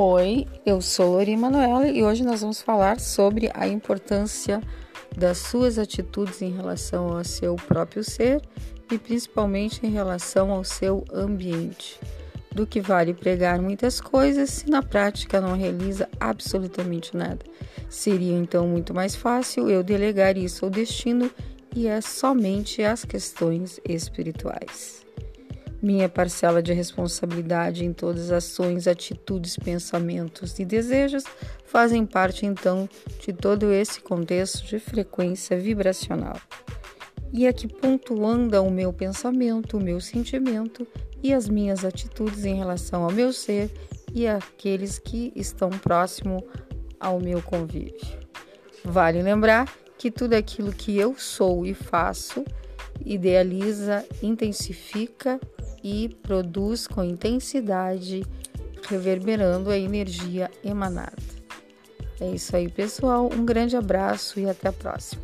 Oi, eu sou Lori Manuela e hoje nós vamos falar sobre a importância das suas atitudes em relação ao seu próprio ser e principalmente em relação ao seu ambiente. Do que vale pregar muitas coisas se na prática não realiza absolutamente nada. Seria então muito mais fácil eu delegar isso ao destino e é somente as questões espirituais. Minha parcela de responsabilidade em todas as ações, atitudes, pensamentos e desejos fazem parte então de todo esse contexto de frequência vibracional. E a que ponto anda o meu pensamento, o meu sentimento e as minhas atitudes em relação ao meu ser e àqueles que estão próximo ao meu convívio. Vale lembrar que tudo aquilo que eu sou e faço idealiza, intensifica e produz com intensidade, reverberando a energia emanada. É isso aí, pessoal. Um grande abraço e até a próxima.